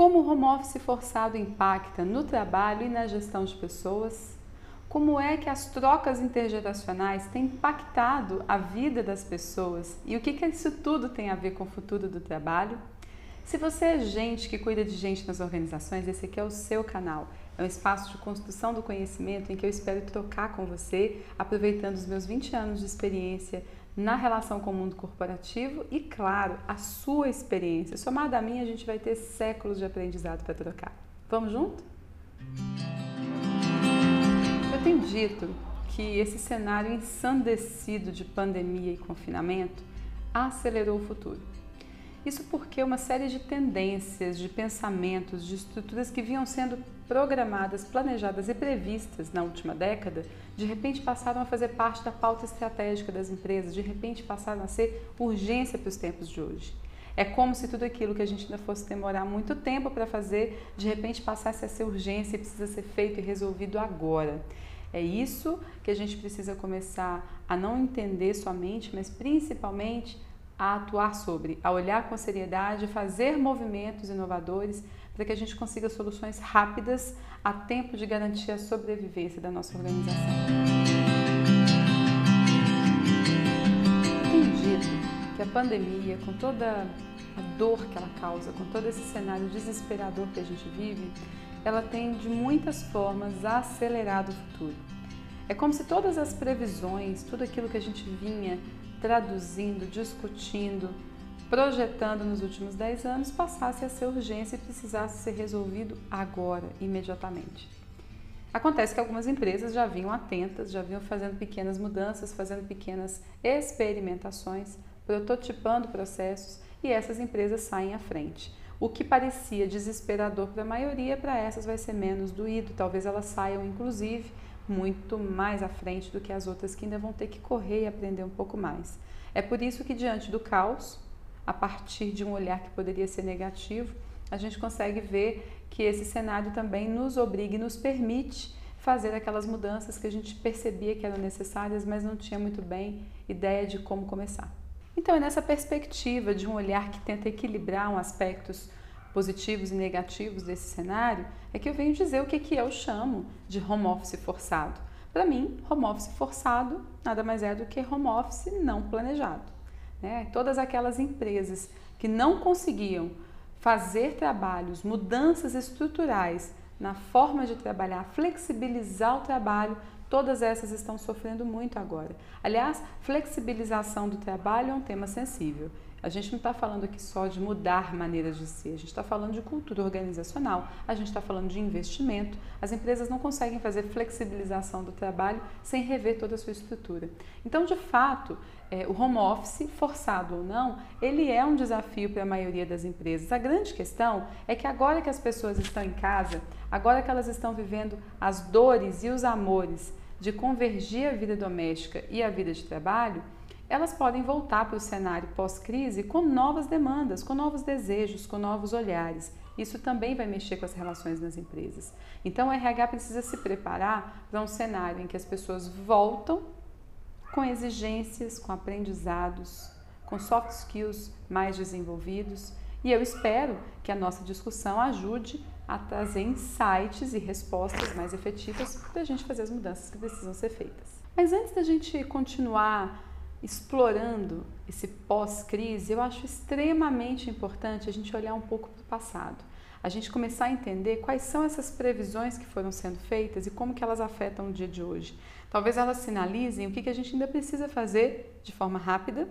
Como o home office forçado impacta no trabalho e na gestão de pessoas? Como é que as trocas intergeracionais têm impactado a vida das pessoas e o que, que isso tudo tem a ver com o futuro do trabalho? Se você é gente que cuida de gente nas organizações, esse aqui é o seu canal. É um espaço de construção do conhecimento em que eu espero trocar com você, aproveitando os meus 20 anos de experiência na relação com o mundo corporativo e, claro, a sua experiência. Somada a mim, a gente vai ter séculos de aprendizado para trocar. Vamos junto? Eu tenho dito que esse cenário ensandecido de pandemia e confinamento acelerou o futuro. Isso porque uma série de tendências, de pensamentos, de estruturas que vinham sendo programadas, planejadas e previstas na última década, de repente passaram a fazer parte da pauta estratégica das empresas, de repente passaram a ser urgência para os tempos de hoje. É como se tudo aquilo que a gente ainda fosse demorar muito tempo para fazer, de repente passasse a ser urgência e precisa ser feito e resolvido agora. É isso que a gente precisa começar a não entender somente, mas principalmente a atuar sobre, a olhar com seriedade, fazer movimentos inovadores para que a gente consiga soluções rápidas a tempo de garantir a sobrevivência da nossa organização. Dito que a pandemia, com toda a dor que ela causa, com todo esse cenário desesperador que a gente vive, ela tem de muitas formas acelerado o futuro. É como se todas as previsões, tudo aquilo que a gente vinha traduzindo, discutindo, projetando nos últimos 10 anos passasse a ser urgência e precisasse ser resolvido agora, imediatamente. Acontece que algumas empresas já vinham atentas, já vinham fazendo pequenas mudanças, fazendo pequenas experimentações, prototipando processos e essas empresas saem à frente. O que parecia desesperador para a maioria, para essas vai ser menos doído, talvez elas saiam inclusive muito mais à frente do que as outras que ainda vão ter que correr e aprender um pouco mais. É por isso que, diante do caos, a partir de um olhar que poderia ser negativo, a gente consegue ver que esse cenário também nos obriga e nos permite fazer aquelas mudanças que a gente percebia que eram necessárias, mas não tinha muito bem ideia de como começar. Então, é nessa perspectiva de um olhar que tenta equilibrar um aspectos positivos e negativos desse cenário, é que eu venho dizer o que, que eu chamo de home office forçado. Para mim, home office forçado nada mais é do que home office não planejado. Né? Todas aquelas empresas que não conseguiam fazer trabalhos, mudanças estruturais na forma de trabalhar, flexibilizar o trabalho, todas essas estão sofrendo muito agora. Aliás, flexibilização do trabalho é um tema sensível. A gente não está falando aqui só de mudar maneiras de ser, a gente está falando de cultura organizacional, a gente está falando de investimento. As empresas não conseguem fazer flexibilização do trabalho sem rever toda a sua estrutura. Então, de fato, é, o home office, forçado ou não, ele é um desafio para a maioria das empresas. A grande questão é que agora que as pessoas estão em casa, agora que elas estão vivendo as dores e os amores de convergir a vida doméstica e a vida de trabalho, elas podem voltar para o cenário pós-crise com novas demandas, com novos desejos, com novos olhares. Isso também vai mexer com as relações nas empresas. Então, o RH precisa se preparar para um cenário em que as pessoas voltam com exigências, com aprendizados, com soft skills mais desenvolvidos. E eu espero que a nossa discussão ajude a trazer insights e respostas mais efetivas para a gente fazer as mudanças que precisam ser feitas. Mas antes da gente continuar explorando esse pós-crise, eu acho extremamente importante a gente olhar um pouco para o passado. A gente começar a entender quais são essas previsões que foram sendo feitas e como que elas afetam o dia de hoje. Talvez elas sinalizem o que, que a gente ainda precisa fazer de forma rápida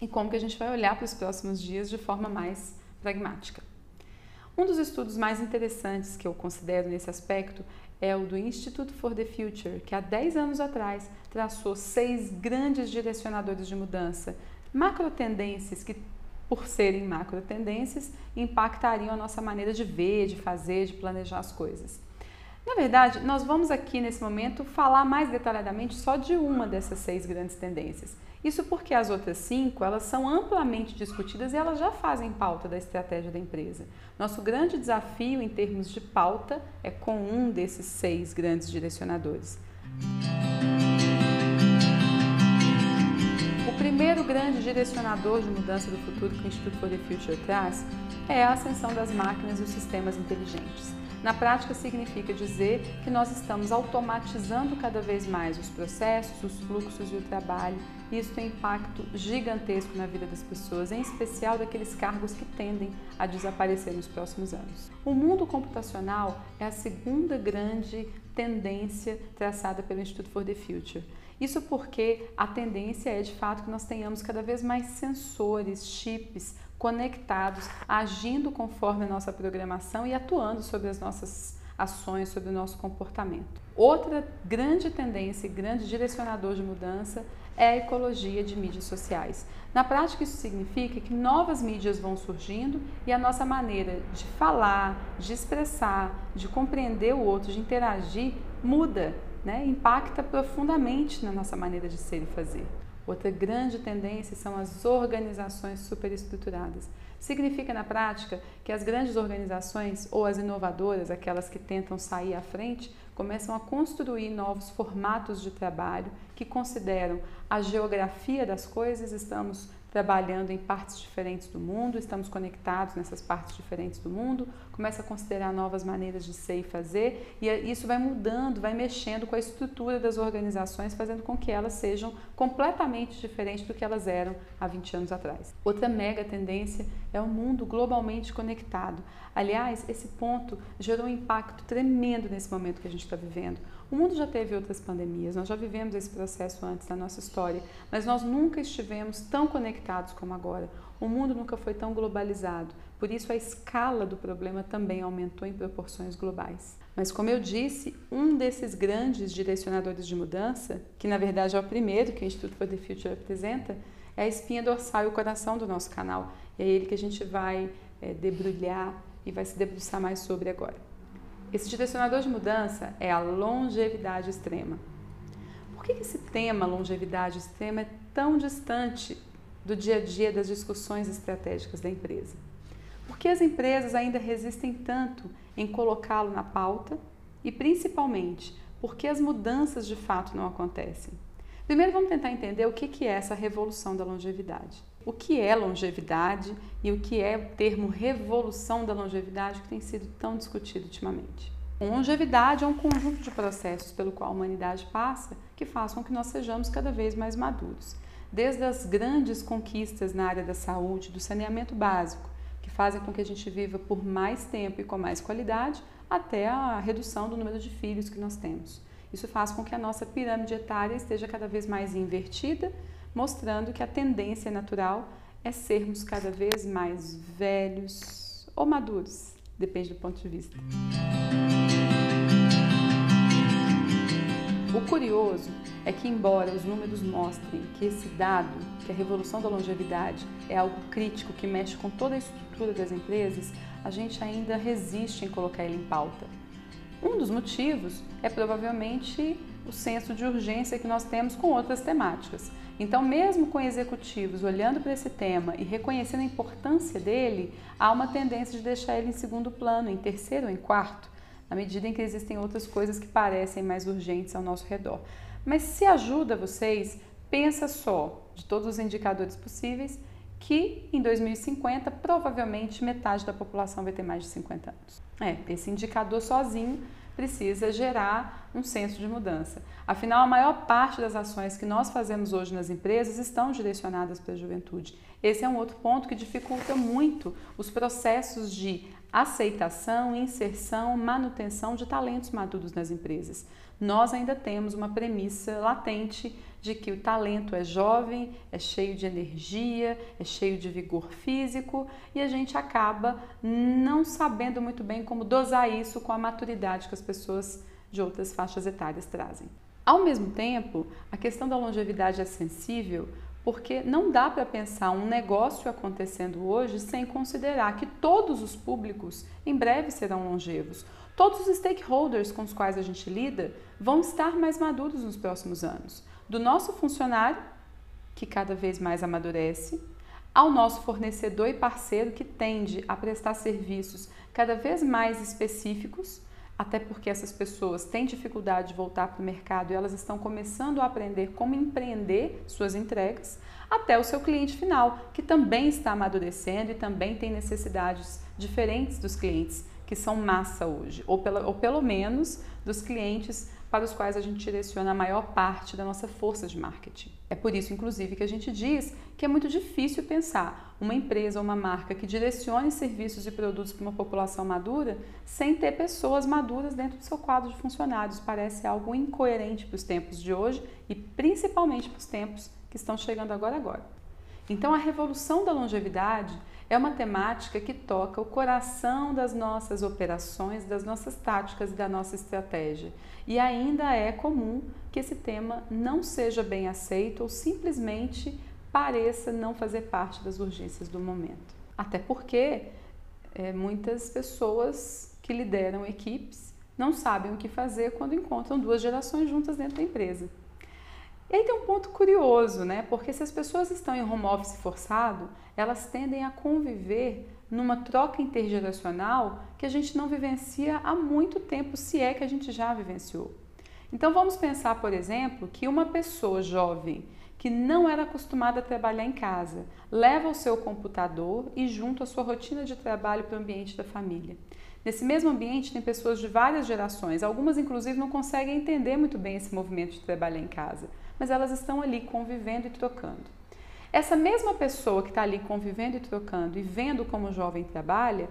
e como que a gente vai olhar para os próximos dias de forma mais pragmática. Um dos estudos mais interessantes que eu considero nesse aspecto é o do Institute for the Future, que há 10 anos atrás traçou seis grandes direcionadores de mudança, macro tendências que, por serem macro tendências, impactariam a nossa maneira de ver, de fazer, de planejar as coisas. Na verdade, nós vamos aqui nesse momento falar mais detalhadamente só de uma dessas seis grandes tendências. Isso porque as outras cinco, elas são amplamente discutidas e elas já fazem pauta da estratégia da empresa. Nosso grande desafio em termos de pauta é com um desses seis grandes direcionadores. O primeiro grande direcionador de mudança do futuro que o Instituto for the Future traz é a ascensão das máquinas e os sistemas inteligentes. Na prática, significa dizer que nós estamos automatizando cada vez mais os processos, os fluxos e o trabalho, isso tem impacto gigantesco na vida das pessoas, em especial daqueles cargos que tendem a desaparecer nos próximos anos. O mundo computacional é a segunda grande tendência traçada pelo Instituto for the Future. Isso porque a tendência é de fato que nós tenhamos cada vez mais sensores, chips, conectados, agindo conforme a nossa programação e atuando sobre as nossas ações, sobre o nosso comportamento. Outra grande tendência grande direcionador de mudança é a ecologia de mídias sociais. Na prática, isso significa que novas mídias vão surgindo e a nossa maneira de falar, de expressar, de compreender o outro, de interagir, muda, né? impacta profundamente na nossa maneira de ser e fazer. Outra grande tendência são as organizações superestruturadas. Significa na prática que as grandes organizações ou as inovadoras, aquelas que tentam sair à frente, começam a construir novos formatos de trabalho que consideram a geografia das coisas, estamos trabalhando em partes diferentes do mundo, estamos conectados nessas partes diferentes do mundo, começa a considerar novas maneiras de ser e fazer, e isso vai mudando, vai mexendo com a estrutura das organizações, fazendo com que elas sejam completamente diferentes do que elas eram há 20 anos atrás. Outra mega tendência é o mundo globalmente conectado. Aliás, esse ponto gerou um impacto tremendo nesse momento que a gente está vivendo. O mundo já teve outras pandemias, nós já vivemos esse processo antes na nossa história, mas nós nunca estivemos tão conectados como agora. O mundo nunca foi tão globalizado, por isso a escala do problema também aumentou em proporções globais. Mas, como eu disse, um desses grandes direcionadores de mudança, que na verdade é o primeiro que o Instituto for the Future apresenta, é a espinha dorsal e o coração do nosso canal. E é ele que a gente vai é, debrulhar e vai se debruçar mais sobre agora. Esse direcionador de mudança é a longevidade extrema. Por que esse tema, longevidade extrema, é tão distante do dia a dia das discussões estratégicas da empresa? Por que as empresas ainda resistem tanto em colocá-lo na pauta e, principalmente, por que as mudanças de fato não acontecem? Primeiro, vamos tentar entender o que é essa revolução da longevidade. O que é longevidade e o que é o termo revolução da longevidade que tem sido tão discutido ultimamente. Longevidade é um conjunto de processos pelo qual a humanidade passa que façam com que nós sejamos cada vez mais maduros. Desde as grandes conquistas na área da saúde, do saneamento básico, que fazem com que a gente viva por mais tempo e com mais qualidade, até a redução do número de filhos que nós temos. Isso faz com que a nossa pirâmide etária esteja cada vez mais invertida mostrando que a tendência natural é sermos cada vez mais velhos ou maduros, depende do ponto de vista. O curioso é que, embora os números mostrem que esse dado, que a revolução da longevidade é algo crítico que mexe com toda a estrutura das empresas, a gente ainda resiste em colocar ele em pauta. Um dos motivos é provavelmente o senso de urgência que nós temos com outras temáticas. Então, mesmo com executivos olhando para esse tema e reconhecendo a importância dele, há uma tendência de deixar ele em segundo plano, em terceiro ou em quarto, na medida em que existem outras coisas que parecem mais urgentes ao nosso redor. Mas se ajuda vocês, pensa só de todos os indicadores possíveis que em 2050 provavelmente metade da população vai ter mais de 50 anos. É, esse indicador sozinho precisa gerar um senso de mudança. Afinal, a maior parte das ações que nós fazemos hoje nas empresas estão direcionadas para a juventude. Esse é um outro ponto que dificulta muito os processos de aceitação, inserção, manutenção de talentos maduros nas empresas. Nós ainda temos uma premissa latente de que o talento é jovem, é cheio de energia, é cheio de vigor físico e a gente acaba não sabendo muito bem como dosar isso com a maturidade que as pessoas de outras faixas etárias trazem. Ao mesmo tempo, a questão da longevidade é sensível porque não dá para pensar um negócio acontecendo hoje sem considerar que todos os públicos em breve serão longevos. Todos os stakeholders com os quais a gente lida vão estar mais maduros nos próximos anos. Do nosso funcionário, que cada vez mais amadurece, ao nosso fornecedor e parceiro que tende a prestar serviços cada vez mais específicos até porque essas pessoas têm dificuldade de voltar para o mercado e elas estão começando a aprender como empreender suas entregas, até o seu cliente final, que também está amadurecendo e também tem necessidades diferentes dos clientes que são massa hoje, ou, ou pelo menos dos clientes para os quais a gente direciona a maior parte da nossa força de marketing. É por isso, inclusive, que a gente diz que é muito difícil pensar uma empresa ou uma marca que direcione serviços e produtos para uma população madura sem ter pessoas maduras dentro do seu quadro de funcionários. Parece algo incoerente para os tempos de hoje e principalmente para os tempos que estão chegando agora agora. Então, a revolução da longevidade é uma temática que toca o coração das nossas operações, das nossas táticas e da nossa estratégia. E ainda é comum que esse tema não seja bem aceito ou simplesmente pareça não fazer parte das urgências do momento. Até porque é, muitas pessoas que lideram equipes não sabem o que fazer quando encontram duas gerações juntas dentro da empresa. E aí tem um ponto curioso, né? Porque se as pessoas estão em home office forçado, elas tendem a conviver numa troca intergeracional que a gente não vivencia há muito tempo, se é que a gente já vivenciou. Então vamos pensar, por exemplo, que uma pessoa jovem que não era acostumada a trabalhar em casa leva o seu computador e junto a sua rotina de trabalho para o ambiente da família. Nesse mesmo ambiente tem pessoas de várias gerações, algumas inclusive não conseguem entender muito bem esse movimento de trabalhar em casa mas elas estão ali convivendo e trocando. Essa mesma pessoa que está ali convivendo e trocando e vendo como o jovem trabalha,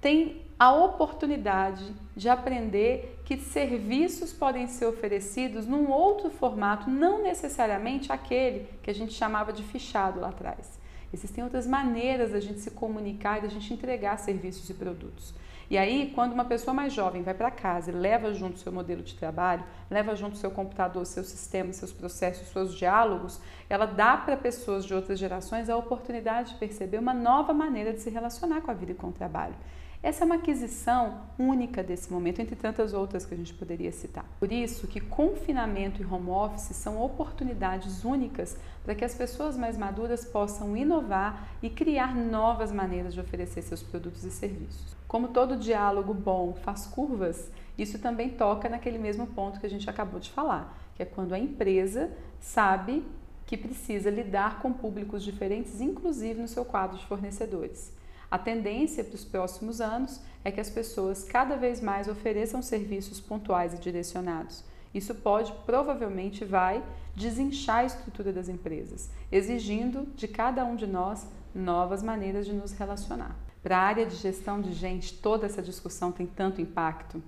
tem a oportunidade de aprender que serviços podem ser oferecidos num outro formato, não necessariamente aquele que a gente chamava de fichado lá atrás. Existem outras maneiras da gente se comunicar e da gente entregar serviços e produtos. E aí, quando uma pessoa mais jovem vai para casa e leva junto seu modelo de trabalho, leva junto seu computador, seus sistemas, seus processos, seus diálogos, ela dá para pessoas de outras gerações a oportunidade de perceber uma nova maneira de se relacionar com a vida e com o trabalho. Essa é uma aquisição única desse momento, entre tantas outras que a gente poderia citar. Por isso que confinamento e home office são oportunidades únicas para que as pessoas mais maduras possam inovar e criar novas maneiras de oferecer seus produtos e serviços. Como todo diálogo bom faz curvas, isso também toca naquele mesmo ponto que a gente acabou de falar, que é quando a empresa sabe que precisa lidar com públicos diferentes, inclusive no seu quadro de fornecedores. A tendência para os próximos anos é que as pessoas cada vez mais ofereçam serviços pontuais e direcionados. Isso pode, provavelmente, vai desinchar a estrutura das empresas, exigindo de cada um de nós novas maneiras de nos relacionar. Para a área de gestão de gente, toda essa discussão tem tanto impacto.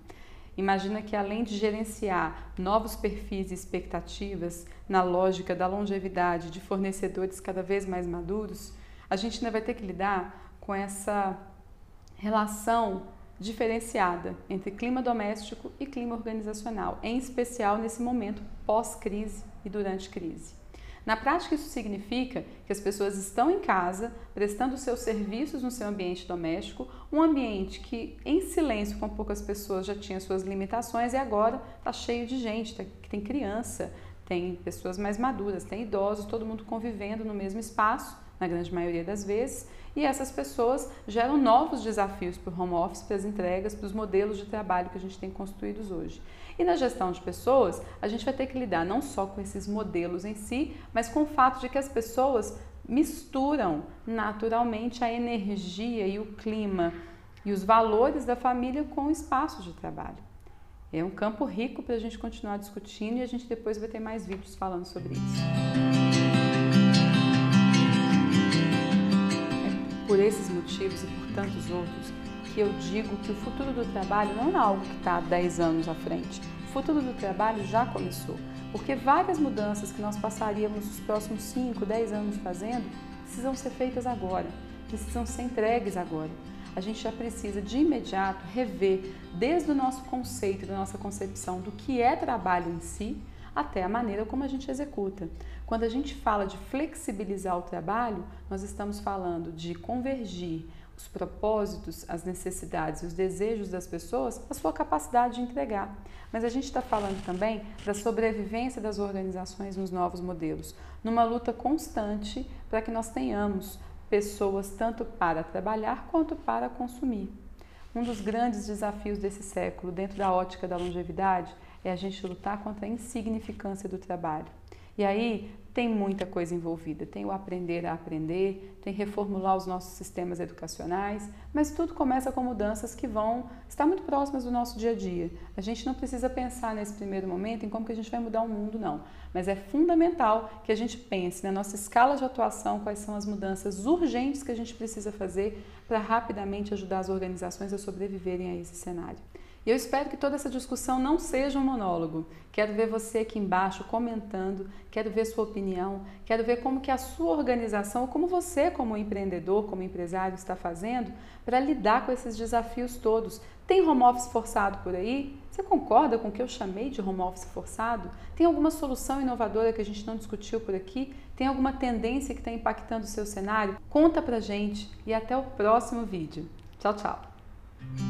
Imagina que além de gerenciar novos perfis e expectativas na lógica da longevidade de fornecedores cada vez mais maduros, a gente ainda vai ter que lidar com essa relação diferenciada entre clima doméstico e clima organizacional, em especial nesse momento pós-crise e durante crise. Na prática, isso significa que as pessoas estão em casa, prestando seus serviços no seu ambiente doméstico, um ambiente que, em silêncio, com poucas pessoas, já tinha suas limitações e agora está cheio de gente, tá, tem criança, tem pessoas mais maduras, tem idosos, todo mundo convivendo no mesmo espaço, na grande maioria das vezes, e essas pessoas geram novos desafios para o home office, para as entregas, para os modelos de trabalho que a gente tem construídos hoje. E na gestão de pessoas, a gente vai ter que lidar não só com esses modelos em si, mas com o fato de que as pessoas misturam naturalmente a energia e o clima e os valores da família com o espaço de trabalho. É um campo rico para a gente continuar discutindo e a gente depois vai ter mais vídeos falando sobre isso. Por esses motivos e por tantos outros que eu digo que o futuro do trabalho não é algo que está há 10 anos à frente. O futuro do trabalho já começou, porque várias mudanças que nós passaríamos os próximos 5, 10 anos fazendo precisam ser feitas agora, precisam ser entregues agora. A gente já precisa de imediato rever desde o nosso conceito, da nossa concepção do que é trabalho em si, até a maneira como a gente executa. Quando a gente fala de flexibilizar o trabalho, nós estamos falando de convergir os propósitos, as necessidades os desejos das pessoas à sua capacidade de entregar. Mas a gente está falando também da sobrevivência das organizações nos novos modelos, numa luta constante para que nós tenhamos pessoas tanto para trabalhar quanto para consumir. Um dos grandes desafios desse século, dentro da ótica da longevidade, é a gente lutar contra a insignificância do trabalho. E aí tem muita coisa envolvida. Tem o aprender a aprender, tem reformular os nossos sistemas educacionais, mas tudo começa com mudanças que vão estar muito próximas do nosso dia a dia. A gente não precisa pensar nesse primeiro momento em como que a gente vai mudar o mundo, não. Mas é fundamental que a gente pense na nossa escala de atuação, quais são as mudanças urgentes que a gente precisa fazer para rapidamente ajudar as organizações a sobreviverem a esse cenário. E eu espero que toda essa discussão não seja um monólogo. Quero ver você aqui embaixo comentando, quero ver sua opinião, quero ver como que a sua organização, como você como empreendedor, como empresário está fazendo para lidar com esses desafios todos. Tem home office forçado por aí? Você concorda com o que eu chamei de home office forçado? Tem alguma solução inovadora que a gente não discutiu por aqui? Tem alguma tendência que está impactando o seu cenário? Conta pra gente e até o próximo vídeo. Tchau, tchau!